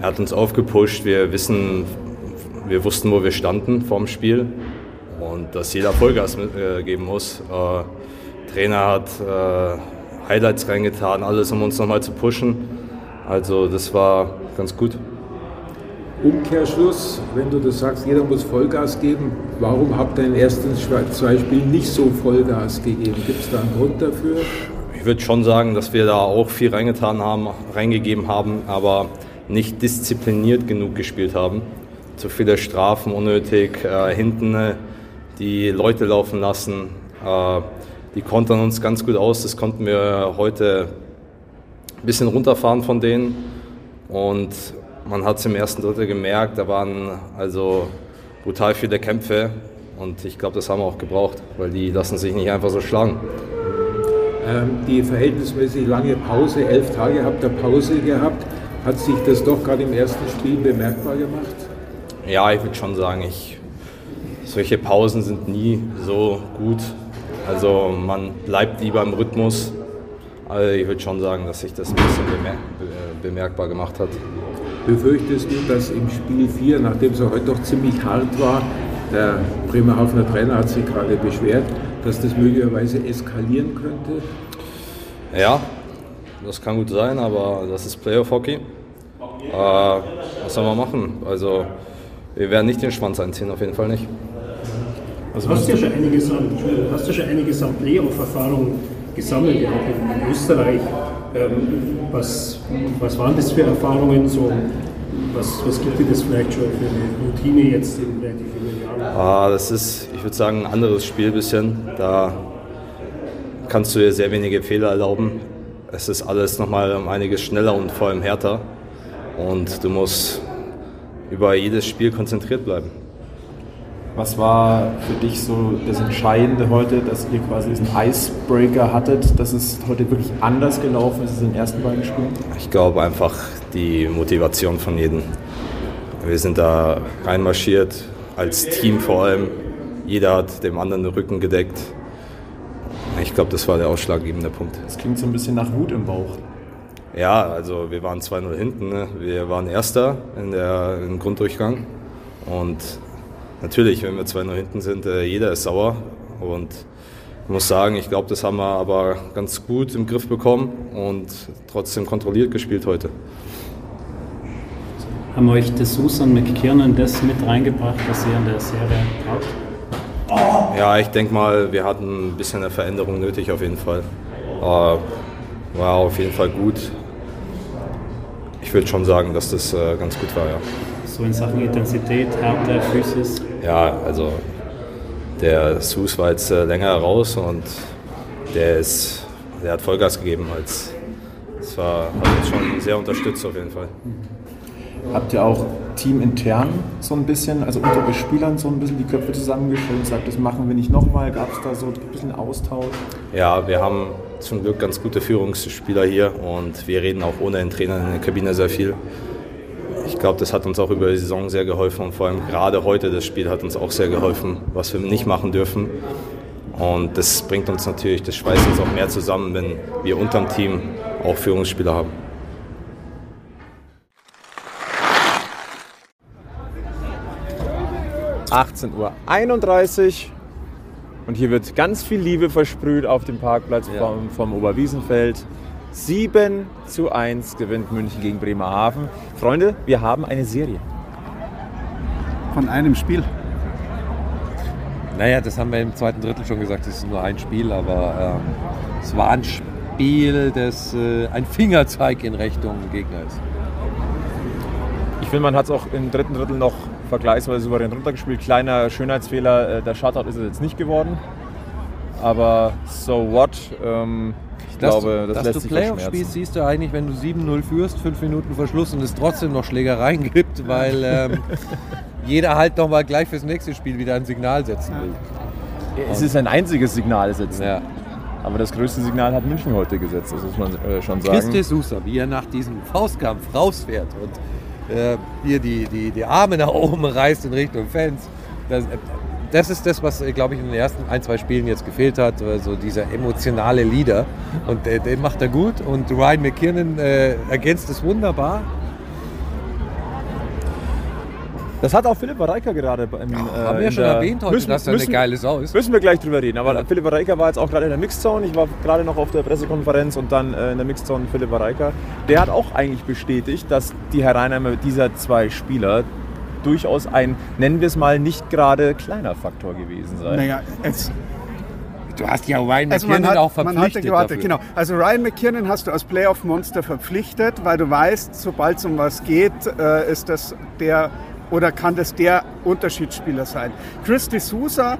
er hat uns aufgepusht. Wir wissen, wir wussten, wo wir standen vorm Spiel und dass jeder Vollgas äh, geben muss. Äh, Trainer hat äh, Highlights reingetan, alles, um uns nochmal zu pushen. Also das war ganz gut. Umkehrschluss, wenn du das sagst, jeder muss Vollgas geben, warum habt ihr in den ersten zwei Spielen nicht so Vollgas gegeben? Gibt es da einen Grund dafür? Ich würde schon sagen, dass wir da auch viel reingetan haben, reingegeben haben, aber nicht diszipliniert genug gespielt haben. Zu viele Strafen unnötig, äh, hinten äh, die Leute laufen lassen. Äh, die kontern uns ganz gut aus, das konnten wir heute ein bisschen runterfahren von denen. Und man hat es im ersten Drittel gemerkt, da waren also brutal viele Kämpfe und ich glaube, das haben wir auch gebraucht, weil die lassen sich nicht einfach so schlagen. Ähm, die verhältnismäßig lange Pause, elf Tage habt ihr Pause gehabt. Hat sich das doch gerade im ersten Spiel bemerkbar gemacht? Ja, ich würde schon sagen, ich, solche Pausen sind nie so gut. Also man bleibt lieber im Rhythmus. Also ich würde schon sagen, dass sich das ein bisschen bemer bemerkbar gemacht hat. Befürchtest du, dass im Spiel 4, nachdem es heute doch ziemlich hart war, der Bremerhavener Trainer hat sich gerade beschwert, dass das möglicherweise eskalieren könnte? Ja, das kann gut sein, aber das ist Playoff-Hockey. Äh, was soll man machen? Also, wir werden nicht den Schwanz einziehen, auf jeden Fall nicht. Also hast du ja schon einiges an, hast du schon einiges an Playoff-Erfahrung gesammelt, ja, auch in Österreich. Ähm, was, was waren das für Erfahrungen? So, was, was gibt dir das vielleicht schon für eine Routine jetzt in relativ jungen Jahren? Ah, das ist, ich würde sagen, ein anderes Spiel ein bisschen. Da kannst du dir sehr wenige Fehler erlauben. Es ist alles nochmal um einiges schneller und vor allem härter. Und du musst über jedes Spiel konzentriert bleiben. Was war für dich so das Entscheidende heute, dass ihr quasi diesen Icebreaker hattet, dass es heute wirklich anders gelaufen ist als in den ersten beiden Spielen? Ich glaube einfach die Motivation von jedem. Wir sind da reinmarschiert, als Team vor allem. Jeder hat dem anderen den Rücken gedeckt. Ich glaube, das war der ausschlaggebende Punkt. Das klingt so ein bisschen nach Wut im Bauch. Ja, also wir waren 2-0 hinten. Ne? Wir waren Erster in der, im Grunddurchgang. Und natürlich, wenn wir 2-0 hinten sind, äh, jeder ist sauer. Und ich muss sagen, ich glaube, das haben wir aber ganz gut im Griff bekommen und trotzdem kontrolliert gespielt heute. Haben euch das Susan McKiernan das mit reingebracht, was ihr in der Serie braucht? Ja, ich denke mal, wir hatten ein bisschen eine Veränderung nötig auf jeden Fall. War auf jeden Fall gut. Ich würde schon sagen, dass das äh, ganz gut war, ja. So in Sachen Intensität, Härte, Physis? Ja, also der Sus war jetzt äh, länger raus und der, ist, der hat Vollgas gegeben. Als, das war, hat uns schon sehr unterstützt auf jeden Fall. Habt ihr auch teamintern so ein bisschen, also unter euch Spielern so ein bisschen die Köpfe zusammengestellt und sagt, das machen wir nicht nochmal? Gab es da so ein bisschen Austausch? Ja, wir haben zum Glück ganz gute Führungsspieler hier und wir reden auch ohne den Trainer in der Kabine sehr viel. Ich glaube, das hat uns auch über die Saison sehr geholfen und vor allem gerade heute das Spiel hat uns auch sehr geholfen, was wir nicht machen dürfen. Und das bringt uns natürlich, das schweißt uns auch mehr zusammen, wenn wir unterm Team auch Führungsspieler haben. Uhr 31 und hier wird ganz viel Liebe versprüht auf dem Parkplatz Ja. vom, vom Oberwiesenfeld. 7 zu 1 gewinnt München gegen Bremerhaven. Freunde, wir haben eine Serie. Von einem Spiel. Naja, das haben wir im zweiten Drittel schon gesagt, es ist nur ein Spiel, aber ähm, es war ein Spiel, das äh, ein Fingerzeig in Richtung Gegner ist. Ich finde, man hat es auch im dritten Drittel noch vergleichsweise souverän runtergespielt. Kleiner Schönheitsfehler, äh, der Shutout ist es jetzt nicht geworden. Aber so what? Ähm, ich glaube, das dass lässt du sich Playoff spielst, siehst du eigentlich, wenn du 7-0 führst, 5 Minuten Verschluss und es trotzdem noch Schlägereien gibt, weil ähm, jeder halt noch mal gleich fürs nächste Spiel wieder ein Signal setzen will. Es ist ein einziges Signal setzen. Ja. Aber das größte Signal hat München heute gesetzt, das muss man äh, schon sagen. de Sousa, wie er nach diesem Faustkampf rausfährt und äh, hier die, die, die Arme nach oben reißt in Richtung Fans. Das, das ist das, was, äh, glaube ich, in den ersten ein, zwei Spielen jetzt gefehlt hat. äh, So dieser emotionale Leader. Und äh, den macht er gut. Und Ryan McKinnon äh, ergänzt es wunderbar. Das hat auch Philipp Reika gerade beim. äh, haben wir ja schon der- erwähnt heute, dass er eine geile Sau ist. Müssen wir gleich drüber reden. Aber Philipp Reika war jetzt auch gerade in der Mixzone. Ich war gerade noch auf der Pressekonferenz und dann äh, in der Mixzone Philipp Reika. Der hat auch eigentlich bestätigt, dass die Hereinnahme dieser zwei Spieler durchaus ein, nennen wir es mal, nicht gerade kleiner Faktor gewesen sei. Naja, es, Du hast ja Ryan also McKinnon man hat, auch man verpflichtet hatte gewartet, dafür. genau. Also Ryan McKinnon hast du als Playoff-Monster verpflichtet, weil du weißt, sobald es um was geht, äh, ist das der oder kann das der Unterschiedsspieler sein. Chris de Sousa,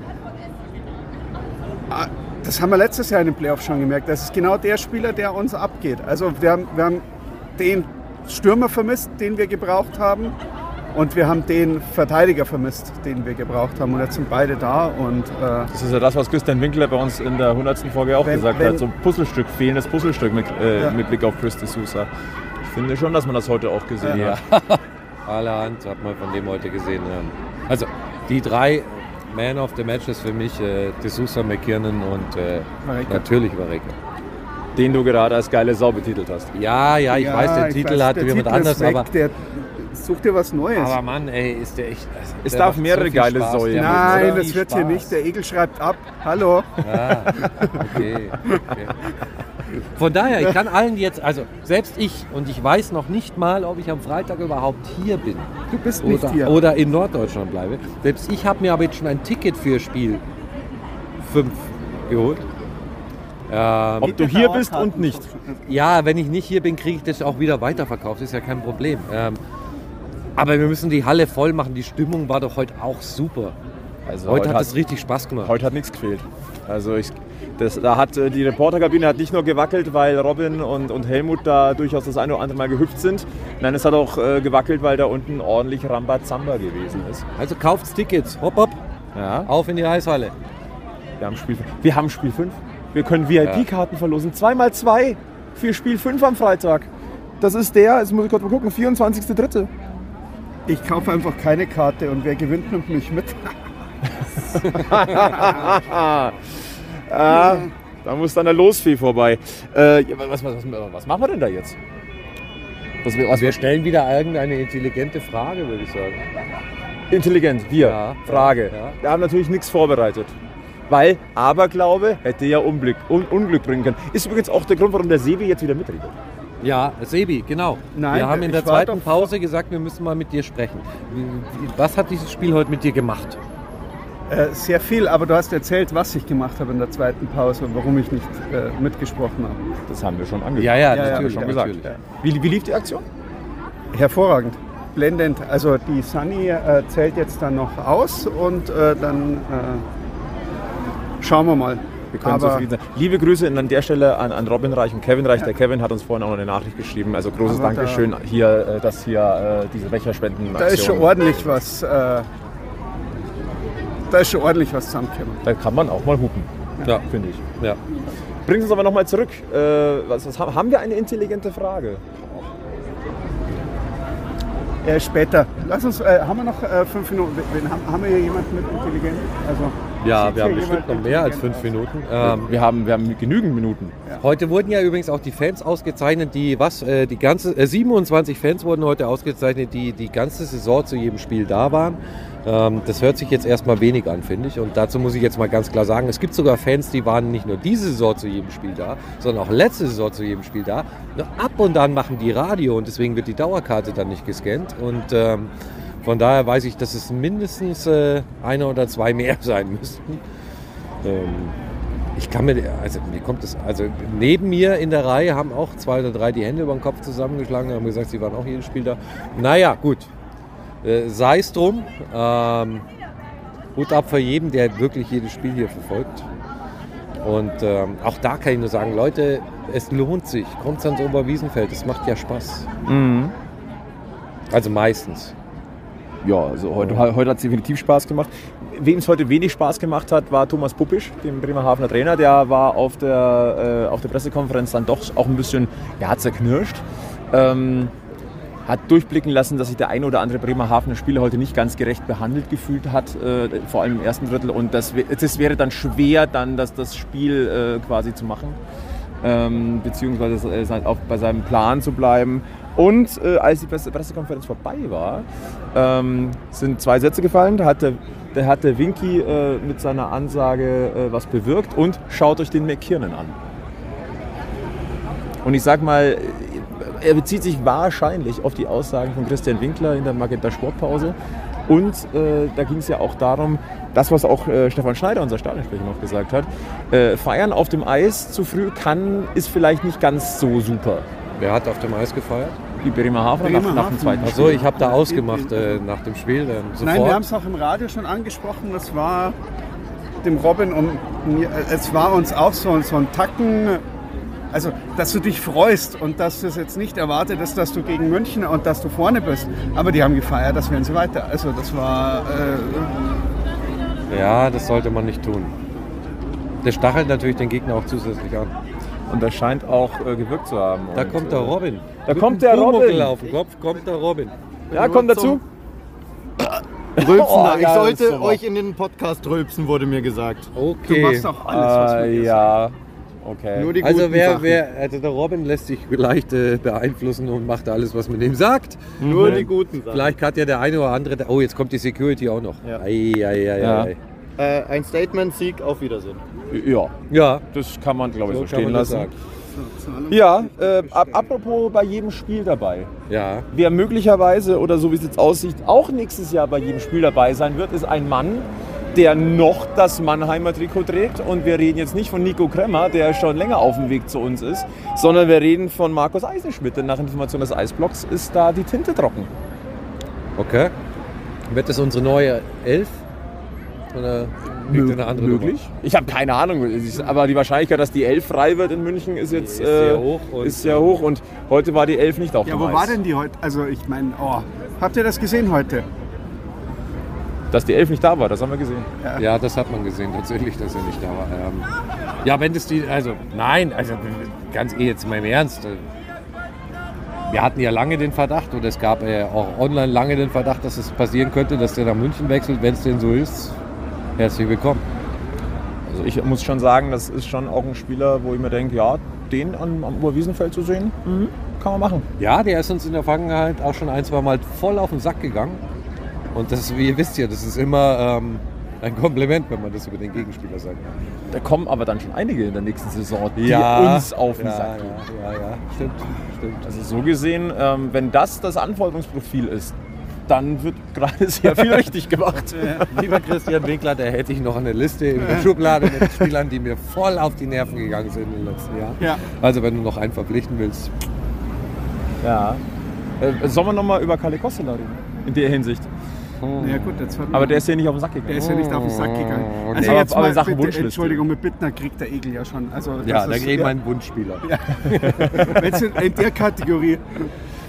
ah, das haben wir letztes Jahr in den Playoffs schon gemerkt, das ist genau der Spieler, der uns abgeht. Also wir haben, wir haben den Stürmer vermisst, den wir gebraucht haben. Und wir haben den Verteidiger vermisst, den wir gebraucht haben. Und jetzt sind beide da. Und äh, Das ist ja das, was Christian Winkler bei uns in der 100. Folge auch Wenn- gesagt wenn- hat. So ein Puzzlestück, fehlendes Puzzlestück mit, äh, Ja. mit Blick auf Chris de Sousa. Ich finde schon, dass man das heute auch gesehen Ja. hat. Allerhand hat man von dem heute gesehen. ähm. Also die drei Man of the Matches für mich, äh, D'Souza, McKiernan und äh, natürlich Vareka. Den du gerade als geile Sau betitelt hast. Ja, ja, ich ja, weiß, der ich Titel weiß, hat der jemand Titel ist anders, weg, aber, Der, such dir was Neues. aber Mann, ey, ist der echt... Also, Es der darf mehrere viel geile Säue Nein, so das wird hier Spaß. nicht. Der Egel schreibt ab. Hallo. Ah, okay, okay. Von daher, ich kann allen jetzt, also selbst ich, und ich weiß noch nicht mal, ob ich am Freitag überhaupt hier bin. Du bist nicht oder, hier. oder in Norddeutschland bleibe. Selbst ich habe mir aber jetzt schon ein Ticket für Spiel 5 geholt. Ähm, Ob du hier bist und nicht. ja, wenn ich nicht hier bin, kriege ich das auch wieder weiterverkauft. Ist ja kein Problem. Ähm, aber wir müssen die Halle voll machen. Die Stimmung war doch heute auch super. Also Heute hat es richtig Spaß gemacht. Heute hat nichts gefehlt. Also ich, das, da hat äh, die Reporterkabine hat nicht nur gewackelt, weil Robin und, und Helmut da durchaus das eine oder andere Mal gehüpft sind. Nein, es hat auch äh, gewackelt, weil da unten ordentlich Rambazamba gewesen ist. Also kauft Tickets. Hopp, hopp. Ja, Auf in die Eishalle. wir haben Spiel, wir haben Spiel 5. Wir können VIP-Karten verlosen. Zweimal zwei für Spiel 5 am Freitag. Das ist der, jetzt muss ich kurz mal gucken, 24.3. Ich kaufe einfach keine Karte und wer gewinnt, nimmt mich mit. ah, da muss dann der Losfee vorbei. Äh, was, was, was, was machen wir denn da jetzt? Was, was, Wir stellen wieder irgendeine intelligente Frage, würde ich sagen. Intelligent, wir. Ja, Frage. ja. Wir haben natürlich nichts vorbereitet. Weil Aberglaube hätte ja Unglück, Un Unglück bringen können. Ist übrigens auch der Grund, warum der Sebi jetzt wieder mitredet. Ja, Sebi, genau. Nein, wir haben in der zweiten Pause gesagt, wir müssen mal mit dir sprechen. Was hat dieses Spiel heute mit dir gemacht? Äh, sehr viel, aber du hast erzählt, was ich gemacht habe in der zweiten Pause und warum ich nicht äh, mitgesprochen habe. Das haben wir schon angekündigt. Ja, ja, Ja, ja, natürlich. schon ja, gesagt. natürlich. Wie, wie lief die Aktion? Hervorragend, blendend. Also die Sunny äh, zählt jetzt dann noch aus und äh, dann äh, schauen wir mal. Wir können aber zufrieden sein. Liebe Grüße an der Stelle an, an Robin Reich und Kevin Reich. Der Kevin hat uns vorhin auch noch eine Nachricht geschrieben. Also großes Aber da- Dankeschön hier, äh, dass hier äh, diese Becherspenden da ist schon ordentlich was. Äh, da ist schon ordentlich was zusammengekommen. Da kann man auch mal hupen, Ja. finde ich. Ja. Bringt uns aber nochmal zurück. Äh, was, was, haben wir eine intelligente Frage? Äh, später. Lass uns, äh, haben wir noch äh, fünf Minuten? Wen, haben, haben wir hier jemanden mit intelligent? Also, Ja, wir haben bestimmt noch mehr als fünf? Minuten. Ähm, wir, haben, wir haben genügend Minuten. Heute wurden ja übrigens auch die Fans ausgezeichnet, die was, äh, die ganze, äh, 27 Fans wurden heute ausgezeichnet, die die ganze Saison zu jedem Spiel da waren. Ähm, das hört sich jetzt erstmal wenig an, finde ich. Und dazu muss ich jetzt mal ganz klar sagen, es gibt sogar Fans, die waren nicht nur diese Saison zu jedem Spiel da, sondern auch letzte Saison zu jedem Spiel da. Nur ab und an machen die Radio und deswegen wird die Dauerkarte dann nicht gescannt. Und ähm, von daher weiß ich, dass es mindestens äh, einer oder zwei mehr sein müssten. Ähm, ich kann mir, also mir kommt es, also neben mir in der Reihe haben auch zwei oder drei die Hände über den Kopf zusammengeschlagen und haben gesagt, sie waren auch jedes Spiel da. Naja, gut. Äh, Sei es drum. Ähm, Hut ab für jeden, der wirklich jedes Spiel hier verfolgt. Und ähm, auch da kann ich nur sagen, Leute, es lohnt sich. Kommt ans Oberwiesenfeld, es macht ja Spaß. Also meistens. Ja, also heute, heute hat es definitiv Spaß gemacht. wem es heute wenig Spaß gemacht hat, war Thomas Puppisch, dem Bremerhavener Trainer. Der war auf der, äh, auf der Pressekonferenz dann doch auch ein bisschen ja, zerknirscht. Ähm, hat durchblicken lassen, dass sich der eine oder andere Bremerhavener Spieler heute nicht ganz gerecht behandelt gefühlt hat, äh, vor allem im ersten Drittel. Und das, das wäre dann schwer, dann das, das Spiel äh, quasi zu machen, ähm, beziehungsweise äh, auf, bei seinem Plan zu bleiben. Und äh, als die Presse Pressekonferenz vorbei war, ähm, sind zwei Sätze gefallen. Da hat der, hat der Winky äh, mit seiner Ansage äh, was bewirkt und schaut euch den McKiernan an. Und ich sag mal, er bezieht sich wahrscheinlich auf die Aussagen von Christian Winkler in der Magenta Sportpause. Und äh, da ging es ja auch darum, das, was auch äh, Stefan Schneider, unser Stadionsprecher, noch gesagt hat, äh, feiern auf dem Eis zu früh kann, ist vielleicht nicht ganz so super. Wer hat auf dem Eis gefeiert? Die Bremerhavener nach, nach dem Bremerhaven. zweiten Achso, Spiel. ich habe da ausgemacht äh, nach dem Spiel. Dann sofort. Nein, wir haben es auch im Radio schon angesprochen. Das war dem Robin und mir, äh, es war uns auch so, so ein Tacken. Also, dass du dich freust und dass du es jetzt nicht erwartet ist, dass du gegen München und dass du vorne bist. Aber die haben gefeiert, das werden sie weiter. Also, das war. Äh, Ja, das sollte man nicht tun. Der stachelt natürlich den Gegner auch zusätzlich an. Und das scheint auch äh, gewirkt zu haben. Da Und, kommt der äh, Robin. Da Mit kommt der Robin. auf dem Kopf kommt der Robin. Ja, kommt dazu. Rülpsen Oh, da. Ich sollte euch in den Podcast rülpsen, wurde mir gesagt. du Okay. machst auch alles, was wir Äh, dir ja, okay. Nur die Also guten wer, Sachen. wer, also der Robin lässt sich leicht äh, beeinflussen und macht alles, was man ihm sagt. Nur die guten Sachen. Vielleicht hat ja der eine oder andere. Oh, jetzt kommt die Security auch noch. Ja. Ei, ei, ei, Ja. ei. Äh, ein Statement, Sieg, auf Wiedersehen. Ja, Ja, das kann man, glaube ich, so so, stehen lassen. sagen. Ja, äh, ap- apropos bei jedem Spiel dabei. Ja. Wer möglicherweise oder so wie es jetzt aussieht, auch nächstes Jahr bei jedem Spiel dabei sein wird, ist ein Mann, der noch das Mannheimer Trikot trägt. Und wir reden jetzt nicht von Nico Kremmer, der schon länger auf dem Weg zu uns ist, sondern wir reden von Markus Eisenschmidt. Denn nach Information des Eisblocks ist da die Tinte trocken. Okay. Wird das unsere neue Elf? Oder liegt eine andere möglich? Ich habe keine Ahnung. Aber die Wahrscheinlichkeit, dass die Elf frei wird in München, ist jetzt Ist sehr äh, hoch und- ist sehr hoch. Und heute war die Elf nicht auf Ja, dem wo Eis. war denn die heute? Also, ich meine, oh, habt ihr das gesehen heute? Dass die Elf nicht da war, das haben wir gesehen. Nummer? Ja, das hat man gesehen, tatsächlich, dass er nicht da war. Ähm, ja, wenn das die. Also, nein, also ganz eh jetzt mal im Ernst. äh, Wir hatten ja lange den Verdacht und es gab äh, auch online lange den Verdacht, dass es passieren könnte, dass der nach München wechselt. Wenn es denn so ist, herzlich willkommen. Also ich muss schon sagen, das ist schon auch ein Spieler, wo ich mir denke, ja, den am, am Oberwiesenfeld zu sehen, mhm, kann man machen. Ja, der ist uns in der Vergangenheit auch schon ein, zwei Mal voll auf den Sack gegangen. Und das ist, wie ihr wisst ja, das ist immer ähm, ein Kompliment, wenn man das über den Gegenspieler sagt. Da kommen aber dann schon einige in der nächsten Saison, die Ja, uns auf den ja, Sack gehen. ja, ja, ja, stimmt, stimmt. Also so gesehen, ähm, wenn das das Anforderungsprofil ist, dann wird gerade sehr viel richtig gemacht. Lieber Christian Winkler, da hätte ich noch eine Liste in der Schublade mit Spielern, die mir voll auf die Nerven gegangen sind in den letzten Jahren. Ja. Also wenn du noch einen verpflichten willst. Ja. Äh, sollen wir nochmal über Kalle Kostela reden? In der Hinsicht. Ja, gut, Aber der ist ja nicht auf den Sack gegangen. der ist ja nicht auf den Sack gegangen. Also Aber- jetzt aber in Sachen bitte, Wunschliste. Entschuldigung, mit Bittner kriegt der Egel ja schon. Also, Ja, das da ist- geht mein Wunschspieler. Wenn's in, in der Kategorie.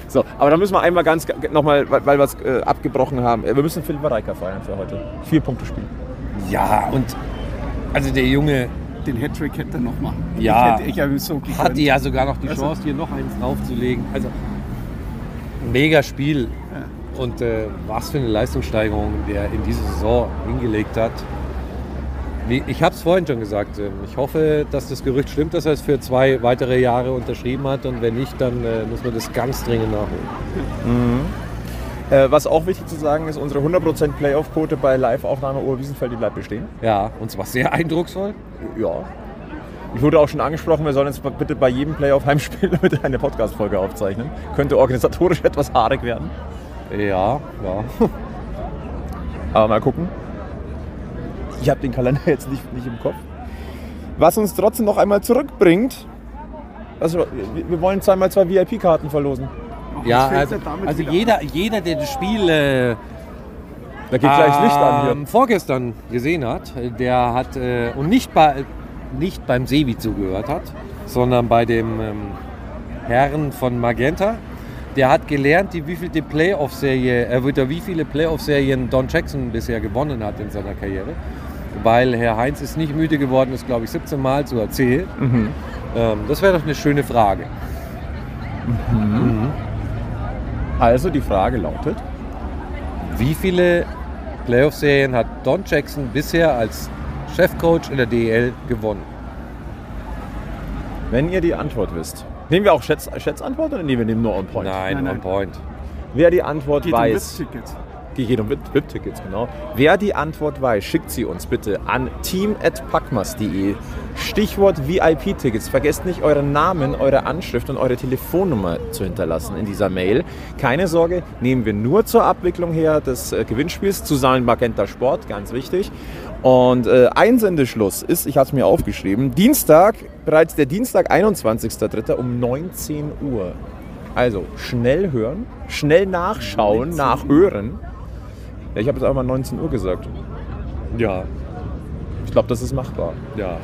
So, aber da müssen wir einmal ganz nochmal, weil, wir es äh, abgebrochen haben. äh, Wir müssen Philipp Reika feiern für heute. Vier Punkte spielen. Ja, und also der Junge Den Hattrick hätte er noch machen. Ja. Ich hätte ich so hatte ja sogar noch die Also- Chance, hier noch eins draufzulegen. Also mega Spiel. Und äh, was für eine Leistungssteigerung der in dieser Saison hingelegt hat. Wie, ich habe es vorhin schon gesagt. ähm, Ich hoffe, dass das Gerücht stimmt, dass er es für zwei weitere Jahre unterschrieben hat. Und wenn nicht, dann äh, muss man das ganz dringend nachholen. Äh, was auch wichtig zu sagen ist, unsere 100% Playoff-Quote bei Live-Aufnahme Oberwiesenfeld, die bleibt bestehen. Ja, und zwar sehr eindrucksvoll. Ja. Ich wurde auch schon angesprochen, wir sollen jetzt bitte bei jedem Playoff-Heimspiel mit eine Podcast-Folge aufzeichnen. Könnte organisatorisch etwas haarig werden. Ja, ja. Aber mal gucken. Ich habe den Kalender jetzt nicht, nicht im Kopf. Was uns trotzdem noch einmal zurückbringt, also wir- wollen zweimal zwei VIP-Karten verlosen. Ja, also, also jeder, jeder, der das Spiel äh, Da geht gleich Licht an ähm, hier. vorgestern gesehen hat, der hat äh, und nicht, bei, nicht beim Sevi zugehört hat, sondern bei dem ähm, Herrn von Magenta, der hat gelernt, die wievielte Playoff-Serie, äh, oder wie viele Playoff-Serien Don Jackson bisher gewonnen hat in seiner Karriere. Weil Herr Heinz ist nicht müde geworden, das glaube ich 17 Mal zu erzählen. Ähm, das wäre doch eine schöne Frage. Also die Frage lautet, Wie viele Playoff-Serien hat Don Jackson bisher als Chefcoach in der DEL gewonnen? wenn ihr die Antwort wisst. Nehmen wir auch Schätz, Schätzantwort oder nehmen wir nehmen nur On Point? Nein, Nein, nein. on point. Wer die Antwort Geht um weiß, VIP-Tickets. die geht um VIP-Tickets, genau. Wer die Antwort weiß, schickt sie uns bitte an team.packmas.de. Stichwort VIP-Tickets. Vergesst nicht, euren Namen, eure Anschrift und eure Telefonnummer zu hinterlassen in dieser Mail. Keine Sorge, nehmen wir nur zur Abwicklung her des äh, Gewinnspiels zusammen Magenta Sport, ganz wichtig. Und äh, Einsendeschluss ist, ich habe es mir aufgeschrieben, Dienstag, bereits der Dienstag, 21.03. um 19 Uhr. Also schnell hören, schnell nachschauen, nachhören. Ja, ich habe jetzt einmal 19 Uhr gesagt. Ja, Ich glaube, das ist machbar. ja,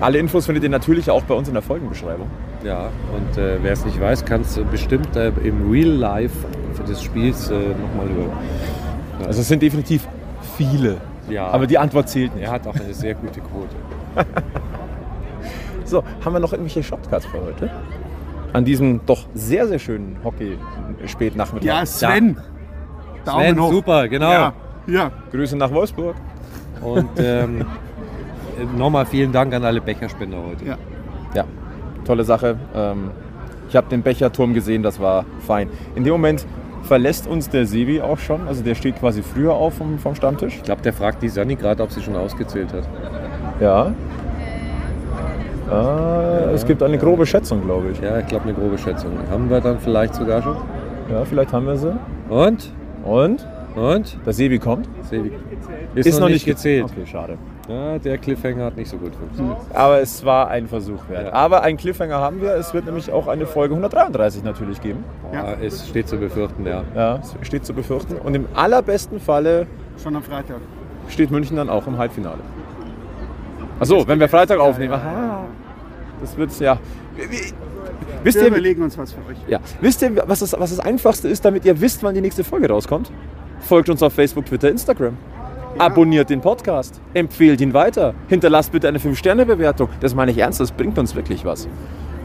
Alle Infos findet ihr natürlich auch bei uns in der Folgenbeschreibung. ja. Und äh, wer es nicht weiß, kann es bestimmt äh, im Real Life des Spiels äh, nochmal hören. Also es sind definitiv viele. Ja, Aber die Antwort zählt nicht. er hat auch eine sehr gute Quote. So, haben wir noch irgendwelche Shortcuts für heute? An diesem doch sehr, sehr schönen Hockey-Spätnachmittag. Ja, Sven. Daumen Sven, hoch. super, genau. Ja, ja. Grüße nach Wolfsburg. Und ähm, nochmal vielen Dank an alle Becherspender heute. Ja. Ja, tolle Sache. Ähm, ich habe den Becherturm gesehen, das war fein. In dem Moment verlässt uns der Sebi auch schon. Also der steht quasi früher auf vom, vom Stammtisch. Ich glaube, der fragt die Sani gerade, ob sie schon ausgezählt hat. Ja. Äh, es gibt eine grobe Schätzung, glaube ich. Ja, ich glaube, eine grobe Schätzung. Haben wir dann vielleicht sogar schon? Ja, vielleicht haben wir sie. Und? Und? Und? Der Sebi kommt. Sebi. Ist, noch, nicht gezählt. Okay, schade. Ja, der Cliffhanger hat nicht so gut funktioniert. Aber es war ein Versuch wert. Ja. Aber einen Cliffhanger haben wir. Es wird nämlich auch eine Folge 133 natürlich geben. Ja. Es steht zu befürchten, ja. Ja, es steht zu befürchten. Und im allerbesten Falle Schon am Freitag. steht München dann auch im Halbfinale. Achso, wenn wir Freitag aufnehmen. Aha. Das wird ja. Wisst Wir überlegen uns was für euch. ja, wisst ihr was, das, was das Einfachste ist, damit ihr wisst, wann die nächste Folge rauskommt? Folgt uns auf Facebook, Twitter, Instagram. Abonniert den Podcast. Empfehlt ihn weiter. Hinterlasst bitte eine 5-Sterne-Bewertung. Das meine ich ernst, das bringt uns wirklich was.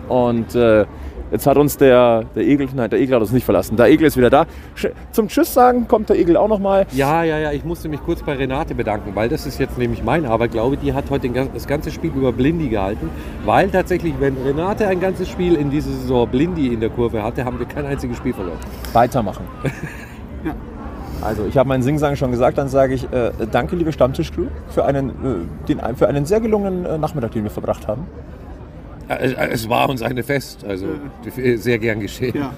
Und äh, jetzt hat uns der, der Egel, nein, der Egel hat uns nicht verlassen. Der Egel ist wieder da. Zum Tschüss sagen kommt der Egel auch nochmal. Ja, ja, ja, ich musste mich kurz bei Renate bedanken, weil das ist jetzt nämlich mein Aberglaube. Die hat heute das ganze Spiel über Blindy gehalten, weil tatsächlich, wenn Renate ein ganzes Spiel in dieser Saison Blindy in der Kurve hatte, haben wir kein einziges Spiel verloren. Weitermachen. Also ich habe meinen Singsang schon gesagt, dann sage ich äh, danke liebe Stammtischcrew für einen, äh, den, für einen sehr gelungenen äh, Nachmittag, den wir verbracht haben. Äh, Es war uns eine Fest, also sehr gern geschehen. Ja.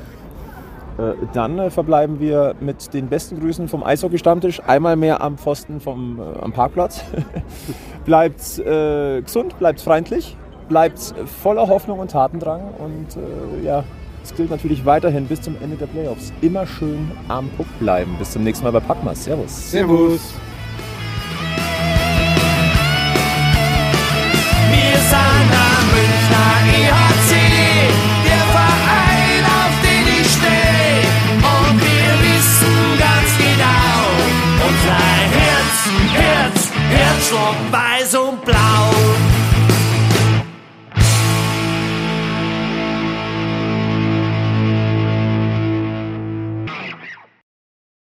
Äh, dann äh, verbleiben wir mit den besten Grüßen vom Eishockey-Stammtisch. Einmal mehr am Pfosten vom, äh, am Parkplatz. bleibt äh, gesund, bleibt freundlich, bleibt voller Hoffnung und Tatendrang. Und äh, ja, es gilt natürlich weiterhin bis zum Ende der Playoffs. Immer schön am Puck bleiben. Bis zum nächsten Mal bei Packmas. Servus. Servus. Wir sind am Münchner EHC, der Verein, auf den ich stehe. Und wir wissen ganz genau, unser Herz, Herz, Herzschlag weiß und blau.